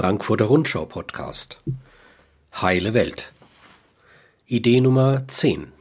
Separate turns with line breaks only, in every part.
Frankfurter Rundschau Podcast Heile Welt Idee Nummer 10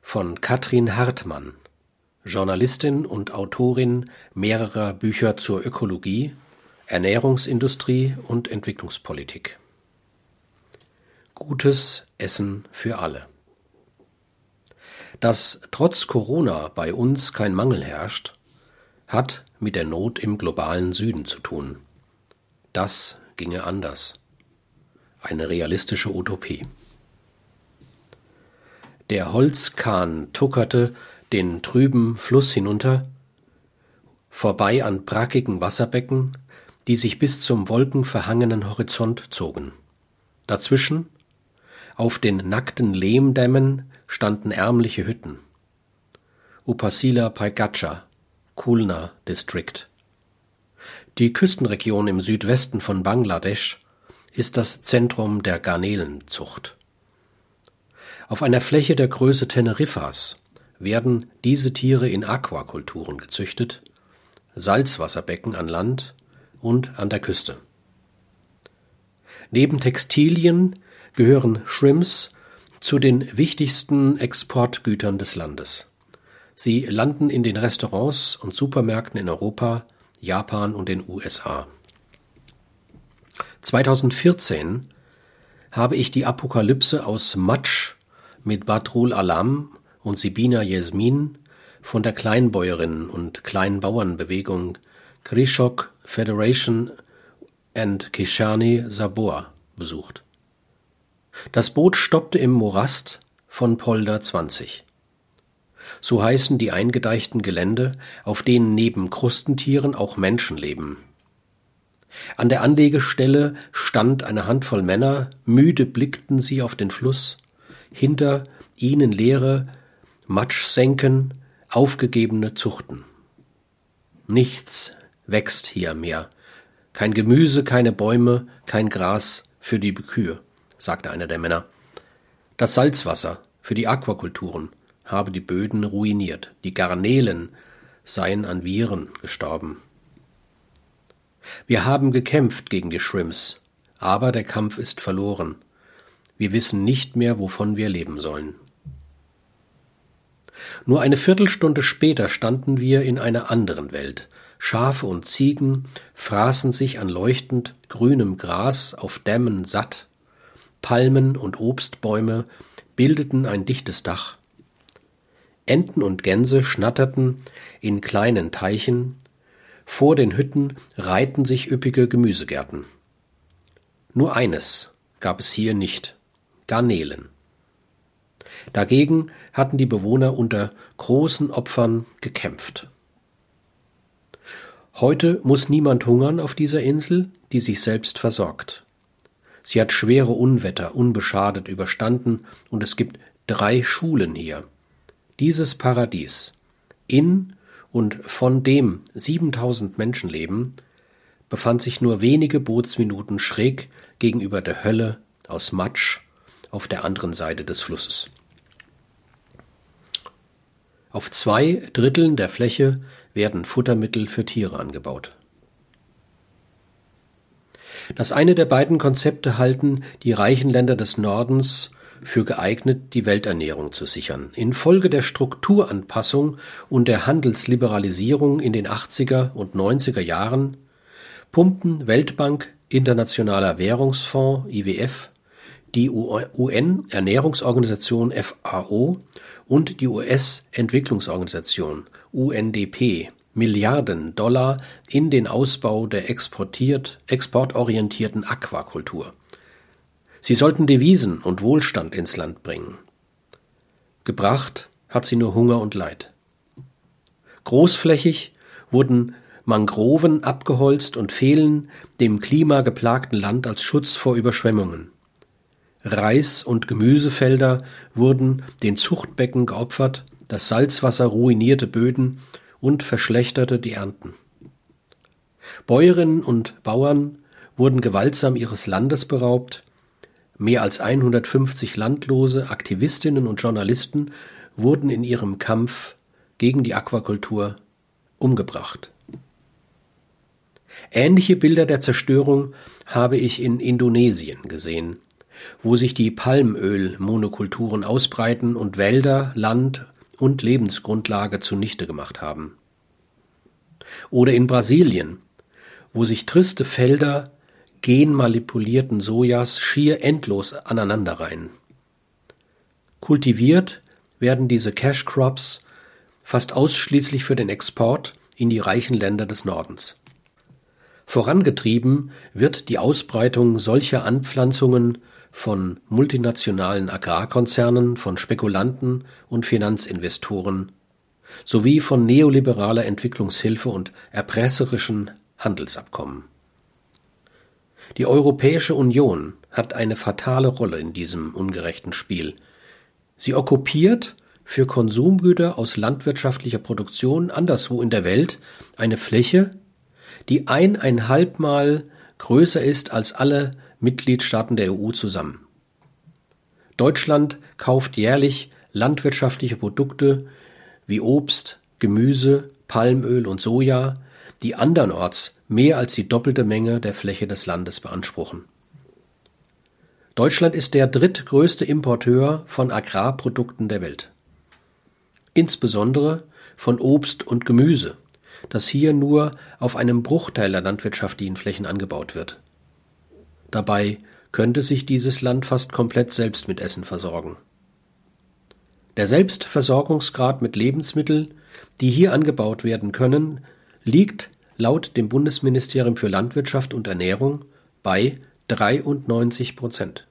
von Katrin Hartmann, Journalistin und Autorin mehrerer Bücher zur Ökologie, Ernährungsindustrie und Entwicklungspolitik. Gutes Essen für alle. Dass trotz Corona bei uns kein Mangel herrscht, hat mit der Not im globalen Süden zu tun. Das ginge anders. Eine realistische Utopie. Der Holzkahn tuckerte den trüben Fluss hinunter, vorbei an brackigen Wasserbecken, die sich bis zum wolkenverhangenen Horizont zogen. Dazwischen, auf den nackten Lehmdämmen, standen ärmliche Hütten. Upasila Paigacha, Kulna District. Die Küstenregion im Südwesten von Bangladesch ist das Zentrum der Garnelenzucht. Auf einer Fläche der Größe Teneriffas werden diese Tiere in Aquakulturen gezüchtet, Salzwasserbecken an Land und an der Küste. Neben Textilien gehören Shrimps zu den wichtigsten Exportgütern des Landes. Sie landen in den Restaurants und Supermärkten in Europa, Japan und den USA. 2014 habe ich die Apokalypse aus Matsch mit Badrul Alam und Sibina Yasmin von der Kleinbäuerinnen- und Kleinbauernbewegung Krishok Federation and Kishani Sabor besucht. Das Boot stoppte im Morast von Polder 20 so heißen die eingedeichten Gelände, auf denen neben Krustentieren auch Menschen leben. An der Anlegestelle stand eine Handvoll Männer, müde blickten sie auf den Fluss, hinter ihnen leere Matschsenken, aufgegebene Zuchten. Nichts wächst hier mehr, kein Gemüse, keine Bäume, kein Gras für die Kühe, sagte einer der Männer. Das Salzwasser für die Aquakulturen, habe die Böden ruiniert, die Garnelen seien an Viren gestorben. Wir haben gekämpft gegen die Shrimps, aber der Kampf ist verloren. Wir wissen nicht mehr, wovon wir leben sollen. Nur eine Viertelstunde später standen wir in einer anderen Welt. Schafe und Ziegen fraßen sich an leuchtend grünem Gras auf Dämmen satt, Palmen und Obstbäume bildeten ein dichtes Dach, Enten und Gänse schnatterten in kleinen Teichen, vor den Hütten reihten sich üppige Gemüsegärten. Nur eines gab es hier nicht Garnelen. Dagegen hatten die Bewohner unter großen Opfern gekämpft. Heute muss niemand hungern auf dieser Insel, die sich selbst versorgt. Sie hat schwere Unwetter unbeschadet überstanden und es gibt drei Schulen hier. Dieses Paradies, in und von dem 7000 Menschen leben, befand sich nur wenige Bootsminuten schräg gegenüber der Hölle aus Matsch auf der anderen Seite des Flusses. Auf zwei Dritteln der Fläche werden Futtermittel für Tiere angebaut. Das eine der beiden Konzepte halten die reichen Länder des Nordens für geeignet, die Welternährung zu sichern. Infolge der Strukturanpassung und der Handelsliberalisierung in den 80er und 90er Jahren pumpen Weltbank, Internationaler Währungsfonds IWF, die UN-Ernährungsorganisation FAO und die US-Entwicklungsorganisation UNDP Milliarden Dollar in den Ausbau der exportiert, exportorientierten Aquakultur. Sie sollten Devisen und Wohlstand ins Land bringen. Gebracht hat sie nur Hunger und Leid. Großflächig wurden Mangroven abgeholzt und fehlen dem klimageplagten Land als Schutz vor Überschwemmungen. Reis- und Gemüsefelder wurden den Zuchtbecken geopfert, das Salzwasser ruinierte Böden und verschlechterte die Ernten. Bäuerinnen und Bauern wurden gewaltsam ihres Landes beraubt, Mehr als 150 Landlose, Aktivistinnen und Journalisten wurden in ihrem Kampf gegen die Aquakultur umgebracht. Ähnliche Bilder der Zerstörung habe ich in Indonesien gesehen, wo sich die Palmölmonokulturen ausbreiten und Wälder, Land und Lebensgrundlage zunichte gemacht haben. Oder in Brasilien, wo sich triste Felder genmanipulierten Sojas schier endlos aneinanderreihen. Kultiviert werden diese Cash Crops fast ausschließlich für den Export in die reichen Länder des Nordens. Vorangetrieben wird die Ausbreitung solcher Anpflanzungen von multinationalen Agrarkonzernen, von Spekulanten und Finanzinvestoren sowie von neoliberaler Entwicklungshilfe und erpresserischen Handelsabkommen. Die Europäische Union hat eine fatale Rolle in diesem ungerechten Spiel. Sie okkupiert für Konsumgüter aus landwirtschaftlicher Produktion anderswo in der Welt eine Fläche, die eineinhalbmal größer ist als alle Mitgliedstaaten der EU zusammen. Deutschland kauft jährlich landwirtschaftliche Produkte wie Obst, Gemüse, Palmöl und Soja, die andernorts mehr als die doppelte Menge der Fläche des Landes beanspruchen. Deutschland ist der drittgrößte Importeur von Agrarprodukten der Welt. Insbesondere von Obst und Gemüse, das hier nur auf einem Bruchteil der landwirtschaftlichen Flächen angebaut wird. Dabei könnte sich dieses Land fast komplett selbst mit Essen versorgen. Der Selbstversorgungsgrad mit Lebensmitteln, die hier angebaut werden können, liegt laut dem Bundesministerium für Landwirtschaft und Ernährung bei 93 Prozent,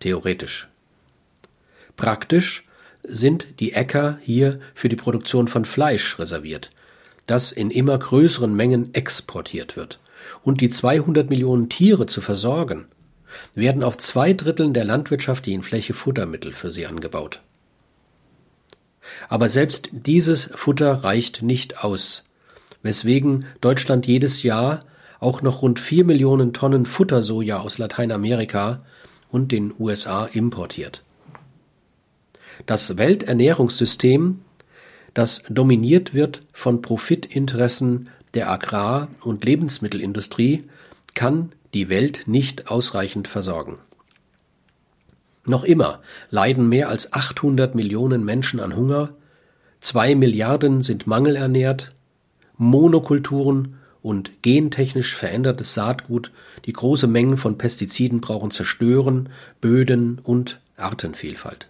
theoretisch. Praktisch sind die Äcker hier für die Produktion von Fleisch reserviert, das in immer größeren Mengen exportiert wird. Und die 200 Millionen Tiere zu versorgen, werden auf zwei Dritteln der landwirtschaftlichen Fläche Futtermittel für sie angebaut. Aber selbst dieses Futter reicht nicht aus, weswegen Deutschland jedes Jahr auch noch rund vier Millionen Tonnen Futtersoja aus Lateinamerika und den USA importiert. Das Welternährungssystem das dominiert wird von Profitinteressen der Agrar- und Lebensmittelindustrie, kann die Welt nicht ausreichend versorgen. Noch immer leiden mehr als 800 Millionen Menschen an Hunger, zwei Milliarden sind mangelernährt, Monokulturen und gentechnisch verändertes Saatgut, die große Mengen von Pestiziden brauchen, zerstören Böden und Artenvielfalt.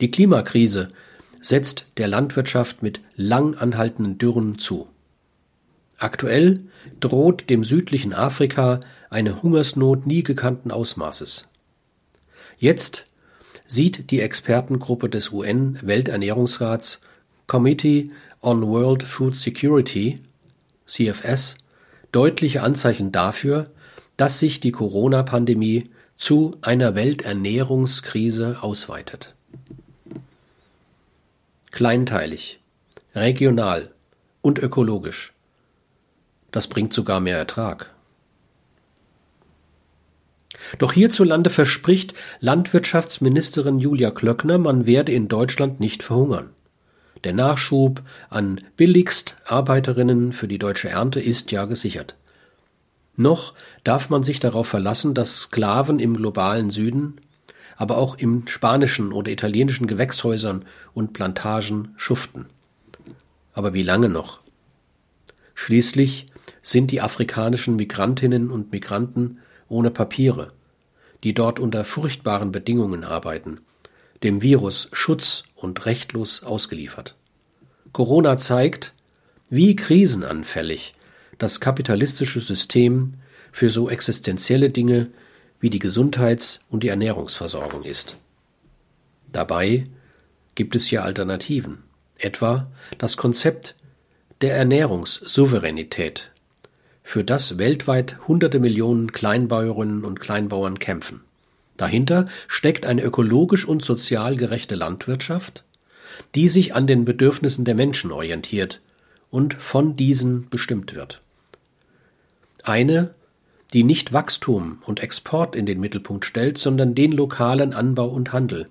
Die Klimakrise setzt der Landwirtschaft mit lang anhaltenden Dürren zu. Aktuell droht dem südlichen Afrika eine Hungersnot nie gekannten Ausmaßes. Jetzt sieht die Expertengruppe des UN-Welternährungsrats Committee on World Food Security CFS deutliche Anzeichen dafür, dass sich die Corona-Pandemie zu einer Welternährungskrise ausweitet kleinteilig, regional und ökologisch. Das bringt sogar mehr Ertrag. Doch hierzulande verspricht Landwirtschaftsministerin Julia Klöckner, man werde in Deutschland nicht verhungern. Der Nachschub an billigst Arbeiterinnen für die deutsche Ernte ist ja gesichert. Noch darf man sich darauf verlassen, dass Sklaven im globalen Süden aber auch in spanischen oder italienischen Gewächshäusern und Plantagen schuften. Aber wie lange noch? Schließlich sind die afrikanischen Migrantinnen und Migranten ohne Papiere, die dort unter furchtbaren Bedingungen arbeiten, dem Virus schutz- und rechtlos ausgeliefert. Corona zeigt, wie krisenanfällig das kapitalistische System für so existenzielle Dinge wie die Gesundheits- und die Ernährungsversorgung ist. Dabei gibt es hier Alternativen, etwa das Konzept der Ernährungssouveränität, für das weltweit hunderte Millionen Kleinbäuerinnen und Kleinbauern kämpfen. Dahinter steckt eine ökologisch und sozial gerechte Landwirtschaft, die sich an den Bedürfnissen der Menschen orientiert und von diesen bestimmt wird. Eine die nicht Wachstum und Export in den Mittelpunkt stellt, sondern den lokalen Anbau und Handel.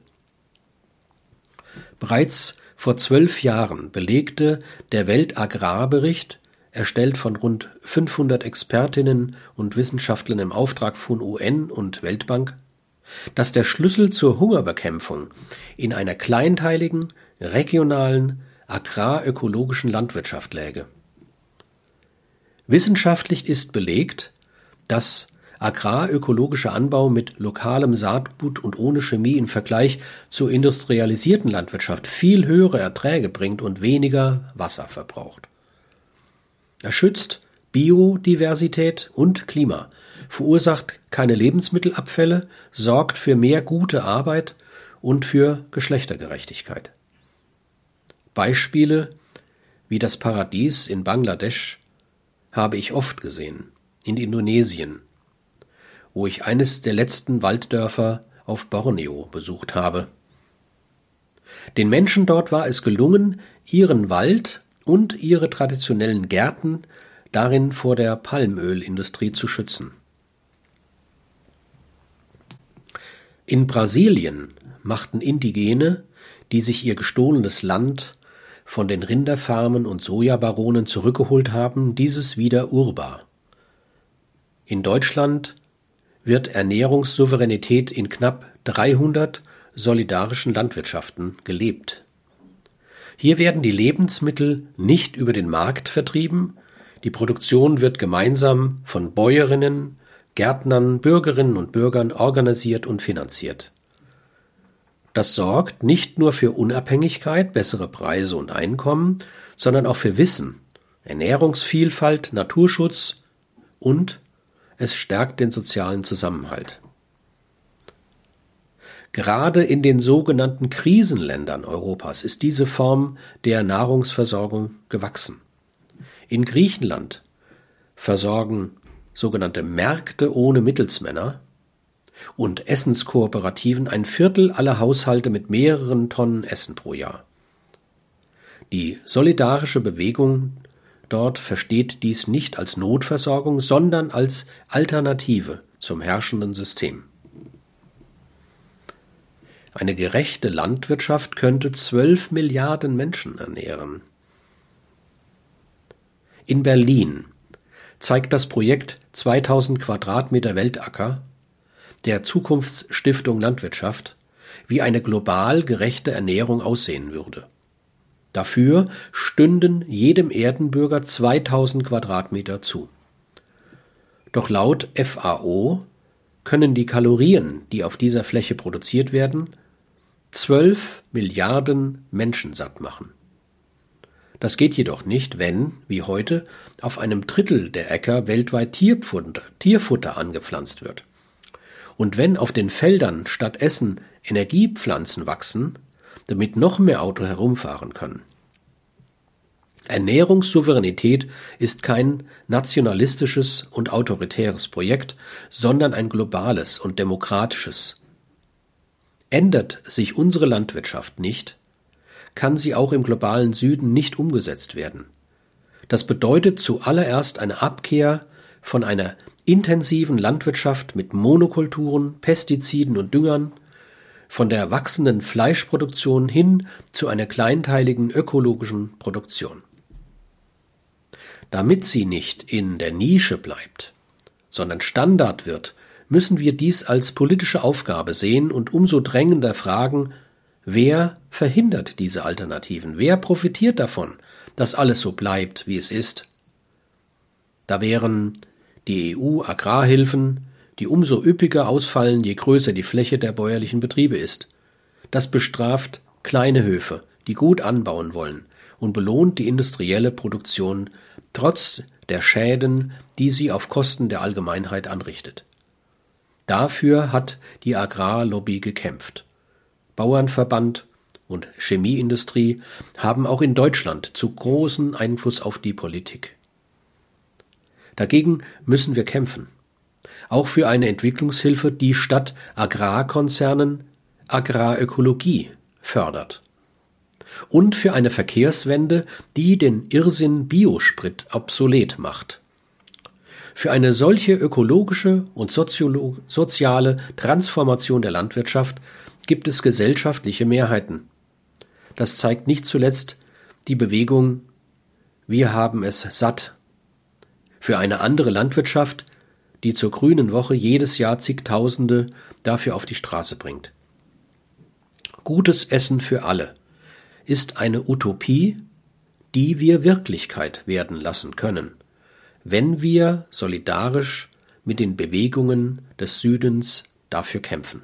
Bereits vor zwölf Jahren belegte der Weltagrarbericht erstellt von rund 500 Expertinnen und Wissenschaftlern im Auftrag von UN und Weltbank, dass der Schlüssel zur Hungerbekämpfung in einer kleinteiligen, regionalen, agrarökologischen Landwirtschaft läge. Wissenschaftlich ist belegt, dass agrarökologischer Anbau mit lokalem Saatgut und ohne Chemie im Vergleich zur industrialisierten Landwirtschaft viel höhere Erträge bringt und weniger Wasser verbraucht. Er schützt Biodiversität und Klima, verursacht keine Lebensmittelabfälle, sorgt für mehr gute Arbeit und für Geschlechtergerechtigkeit. Beispiele wie das Paradies in Bangladesch habe ich oft gesehen, in Indonesien, wo ich eines der letzten Walddörfer auf Borneo besucht habe. Den Menschen dort war es gelungen, ihren Wald und ihre traditionellen Gärten darin vor der Palmölindustrie zu schützen. In Brasilien machten Indigene, die sich ihr gestohlenes Land von den Rinderfarmen und Sojabaronen zurückgeholt haben, dieses wieder urbar. In Deutschland wird Ernährungssouveränität in knapp 300 solidarischen Landwirtschaften gelebt. Hier werden die Lebensmittel nicht über den Markt vertrieben, die Produktion wird gemeinsam von Bäuerinnen, Gärtnern, Bürgerinnen und Bürgern organisiert und finanziert. Das sorgt nicht nur für Unabhängigkeit, bessere Preise und Einkommen, sondern auch für Wissen, Ernährungsvielfalt, Naturschutz und es stärkt den sozialen Zusammenhalt. Gerade in den sogenannten Krisenländern Europas ist diese Form der Nahrungsversorgung gewachsen. In Griechenland versorgen sogenannte Märkte ohne Mittelsmänner und Essenskooperativen ein Viertel aller Haushalte mit mehreren Tonnen Essen pro Jahr. Die solidarische Bewegung dort versteht dies nicht als Notversorgung, sondern als Alternative zum herrschenden System. Eine gerechte Landwirtschaft könnte zwölf Milliarden Menschen ernähren. In Berlin zeigt das Projekt 2000 Quadratmeter Weltacker der Zukunftsstiftung Landwirtschaft, wie eine global gerechte Ernährung aussehen würde. Dafür stünden jedem Erdenbürger 2000 Quadratmeter zu. Doch laut FAO können die Kalorien, die auf dieser Fläche produziert werden, 12 Milliarden Menschen satt machen. Das geht jedoch nicht, wenn, wie heute, auf einem Drittel der Äcker weltweit Tierfutter, Tierfutter angepflanzt wird. Und wenn auf den Feldern statt Essen Energiepflanzen wachsen, damit noch mehr Auto herumfahren können. Ernährungssouveränität ist kein nationalistisches und autoritäres Projekt, sondern ein globales und demokratisches. Ändert sich unsere Landwirtschaft nicht, kann sie auch im globalen Süden nicht umgesetzt werden. Das bedeutet zuallererst eine Abkehr von einer intensiven Landwirtschaft mit Monokulturen, Pestiziden und Düngern, von der wachsenden Fleischproduktion hin zu einer kleinteiligen ökologischen Produktion. Damit sie nicht in der Nische bleibt, sondern Standard wird, müssen wir dies als politische Aufgabe sehen und umso drängender fragen, wer verhindert diese Alternativen, wer profitiert davon, dass alles so bleibt, wie es ist. Da wären die EU-Agrarhilfen, die umso üppiger ausfallen, je größer die Fläche der bäuerlichen Betriebe ist. Das bestraft kleine Höfe, die gut anbauen wollen, und belohnt die industrielle Produktion trotz der Schäden, die sie auf Kosten der Allgemeinheit anrichtet. Dafür hat die Agrarlobby gekämpft. Bauernverband und Chemieindustrie haben auch in Deutschland zu großen Einfluss auf die Politik. Dagegen müssen wir kämpfen. Auch für eine Entwicklungshilfe, die statt Agrarkonzernen Agrarökologie fördert. Und für eine Verkehrswende, die den Irrsinn Biosprit obsolet macht. Für eine solche ökologische und soziale Transformation der Landwirtschaft gibt es gesellschaftliche Mehrheiten. Das zeigt nicht zuletzt die Bewegung Wir haben es satt für eine andere Landwirtschaft, die zur grünen Woche jedes Jahr zigtausende dafür auf die Straße bringt. Gutes Essen für alle ist eine Utopie, die wir Wirklichkeit werden lassen können, wenn wir solidarisch mit den Bewegungen des Südens dafür kämpfen.